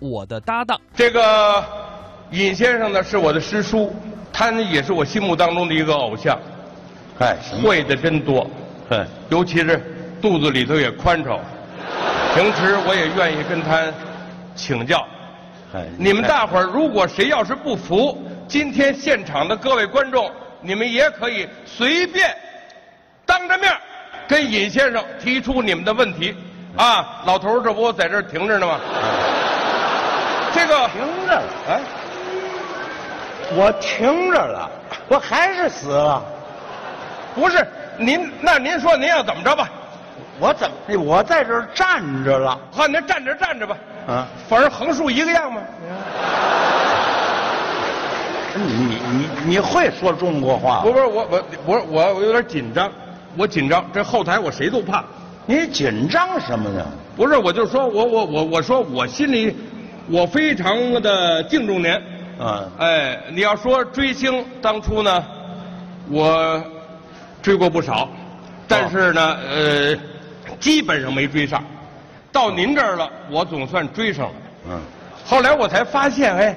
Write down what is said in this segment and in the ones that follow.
我的搭档。这个尹先生呢是我的师叔，他呢也是我心目当中的一个偶像，哎，会的真多，哎，尤其是肚子里头也宽敞。平时我也愿意跟他请教。哎，你们大伙儿如果谁要是不服，今天现场的各位观众，你们也可以随便当着面跟尹先生提出你们的问题。啊，老头儿这不在这儿停着呢吗？这个停着了，哎，我停着了，我还是死了，不是您，那您说您要怎么着吧？我怎么我在这儿站着了？好，您站着站着吧，啊，反正横竖一个样嘛。你你你会说中国话不？不是我我我我我有点紧张，我紧张，这后台我谁都怕。你紧张什么呢？不是，我就说我我我我说我心里我非常的敬重您。啊，哎，你要说追星，当初呢，我追过不少，但是呢，呃，基本上没追上。到您这儿了，我总算追上了。嗯，后来我才发现，哎，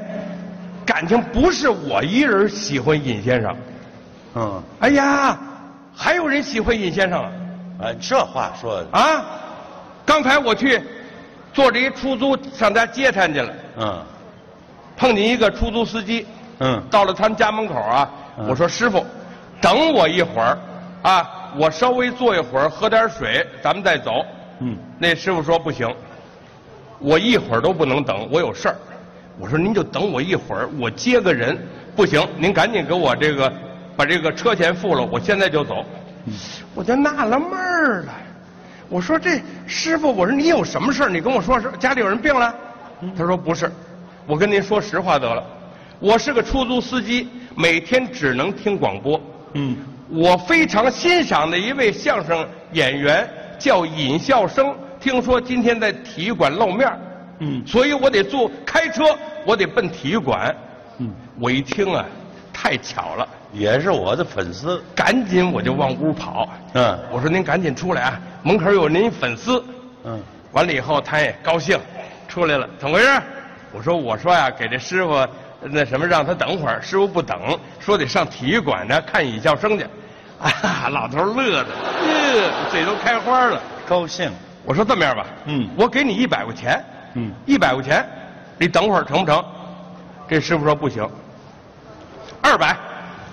感情不是我一人喜欢尹先生，嗯，哎呀，还有人喜欢尹先生啊！哎，这话说的，啊，刚才我去坐着一出租上家接他去了，嗯碰见一个出租司机，嗯，到了他们家门口啊，嗯我说师傅，等我一会儿，啊，我稍微坐一会儿，喝点水，咱们再走。嗯，那师傅说不行，我一会儿都不能等，我有事儿。我说您就等我一会儿，我接个人。不行，您赶紧给我这个把这个车钱付了，我现在就走。我就纳了闷儿了，我说这师傅，我说你有什么事儿？你跟我说是家里有人病了？他说不是，我跟您说实话得了，我是个出租司机，每天只能听广播。嗯，我非常欣赏的一位相声演员叫尹笑声，听说今天在体育馆露面儿嗯所以我得坐开车，我得奔体育馆。嗯，我一听啊，太巧了，也是我的粉丝。赶紧我就往屋跑。嗯我说您赶紧出来啊，门口有您粉丝。嗯，完了以后，他也高兴，出来了，怎么回事？我说我说呀，给这师傅那什么，让他等会儿。师傅不等，说得上体育馆呢看尹笑声去。啊，老头乐的，呃，嘴都开花了。高兴。我说这么样吧，嗯我给你一百块钱，嗯一百块钱，你等会儿成不成？这师傅说不行，二百，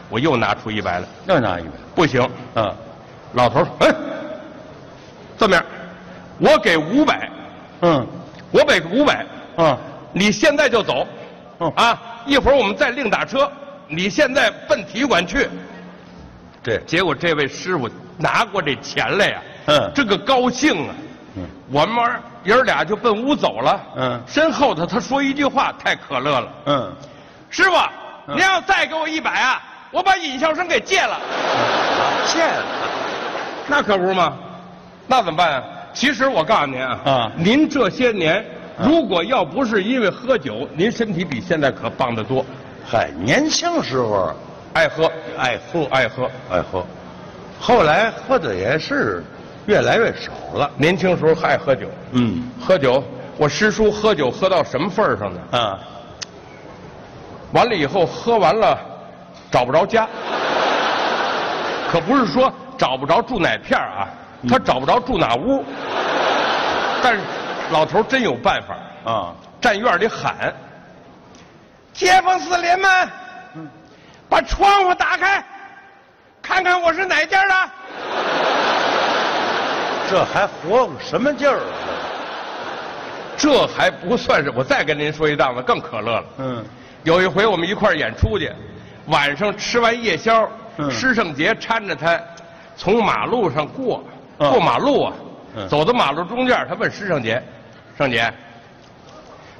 我又拿出一百来，又拿一百。不行。嗯，老头儿，哎，这么样，我给五百，嗯我给五百，嗯，你现在就走，嗯啊，一会儿我们再另打车，你现在奔体育馆去。对，结果这位师傅拿过这钱来呀，嗯这个高兴啊，嗯我们爷儿俩就奔屋走了，嗯身后头他说一句话太可乐了，嗯，师傅，嗯您要再给我一百啊，我把尹笑生给戒了。戒了。那可不是吗？那怎么办啊？其实我告诉您啊，啊您这些年啊如果要不是因为喝酒，您身体比现在可棒得多。嗨，年轻时候爱喝，爱喝爱喝。爱喝，后来喝的也是越来越少了。年轻时候爱喝酒，嗯喝酒，我师叔喝酒喝到什么份儿上呢？啊，完了以后喝完了，找不着家，可不是说找不着住哪片儿啊，他找不着住哪屋。但是老头儿真有办法，啊，站院里喊：“街坊四邻们，把窗户打开，看看我是哪家的。这还活个什么劲儿啊？”这还不算是，我再跟您说一档子更可乐了。嗯有一回我们一块儿演出去，晚上吃完夜宵，嗯施胜杰搀着他从马路上过，嗯过马路啊，嗯走到马路中间，他问师圣杰：“圣杰，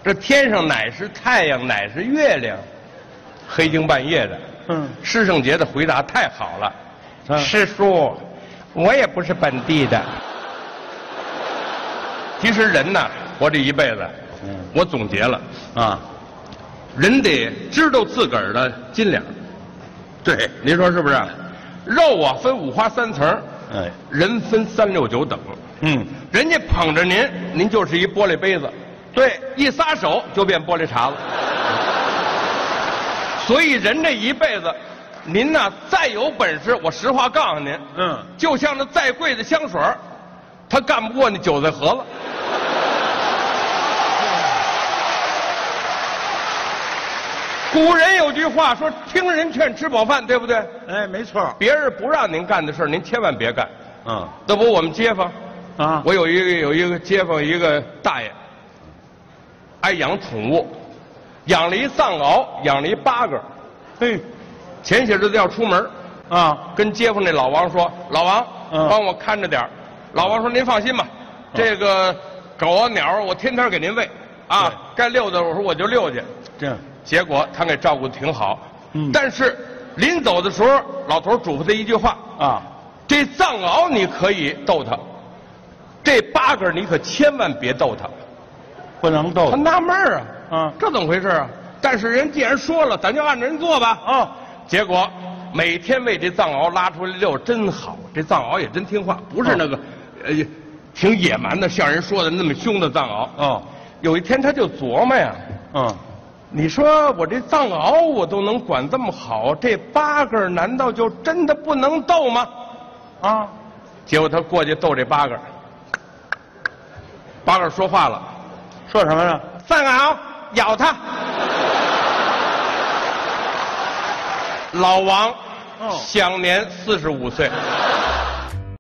这天上乃是太阳，乃是月亮？黑更半夜的。”嗯师圣杰的回答太好了，嗯师叔，我也不是本地的。其实人呐，活这一辈子，嗯我总结了，啊，人得知道自个儿的斤两。对，您说是不是？肉啊分五花三层，哎，人分三六九等。嗯，人家捧着您，您就是一玻璃杯子；对，一撒手就变玻璃碴子。所以人这一辈子，您呐再有本事，我实话告诉您，嗯，就像那再贵的香水儿它干不过那韭菜盒子。古人有句话说：“听人劝，吃饱饭”，对不对？哎，没错，别人不让您干的事儿您千万别干。嗯，那不，我们街坊，啊，我有一个有一个街坊，一个大爷，爱养宠物，养了一藏獒，养了一八哥。嘿，前些日子要出门，啊，跟街坊那老王说：“老王，嗯。帮我看着点儿。老王说：“您放心吧，这个狗啊鸟儿我天天给您喂，啊，该遛的我说我就遛去。这，结果他给照顾的挺好，嗯。但是临走的时候，老头嘱咐他一句话：啊，这藏獒你可以逗它，这八哥你可千万别逗它。不能逗他。纳闷儿啊，啊，这怎么回事啊？但是人既然说了，咱就按着人做吧。啊，结果每天为这藏獒拉出来遛，真好。这藏獒也真听话，不是那个，呃，挺野蛮的，像人说的那么凶的藏獒。哦，有一天他就琢磨呀，嗯，你说我这藏獒我都能管这么好，这八哥难道就真的不能斗吗？啊，结果他过去斗这八哥，八哥说话了说什么呢？：“藏獒咬他。”老王哦享年四十五岁。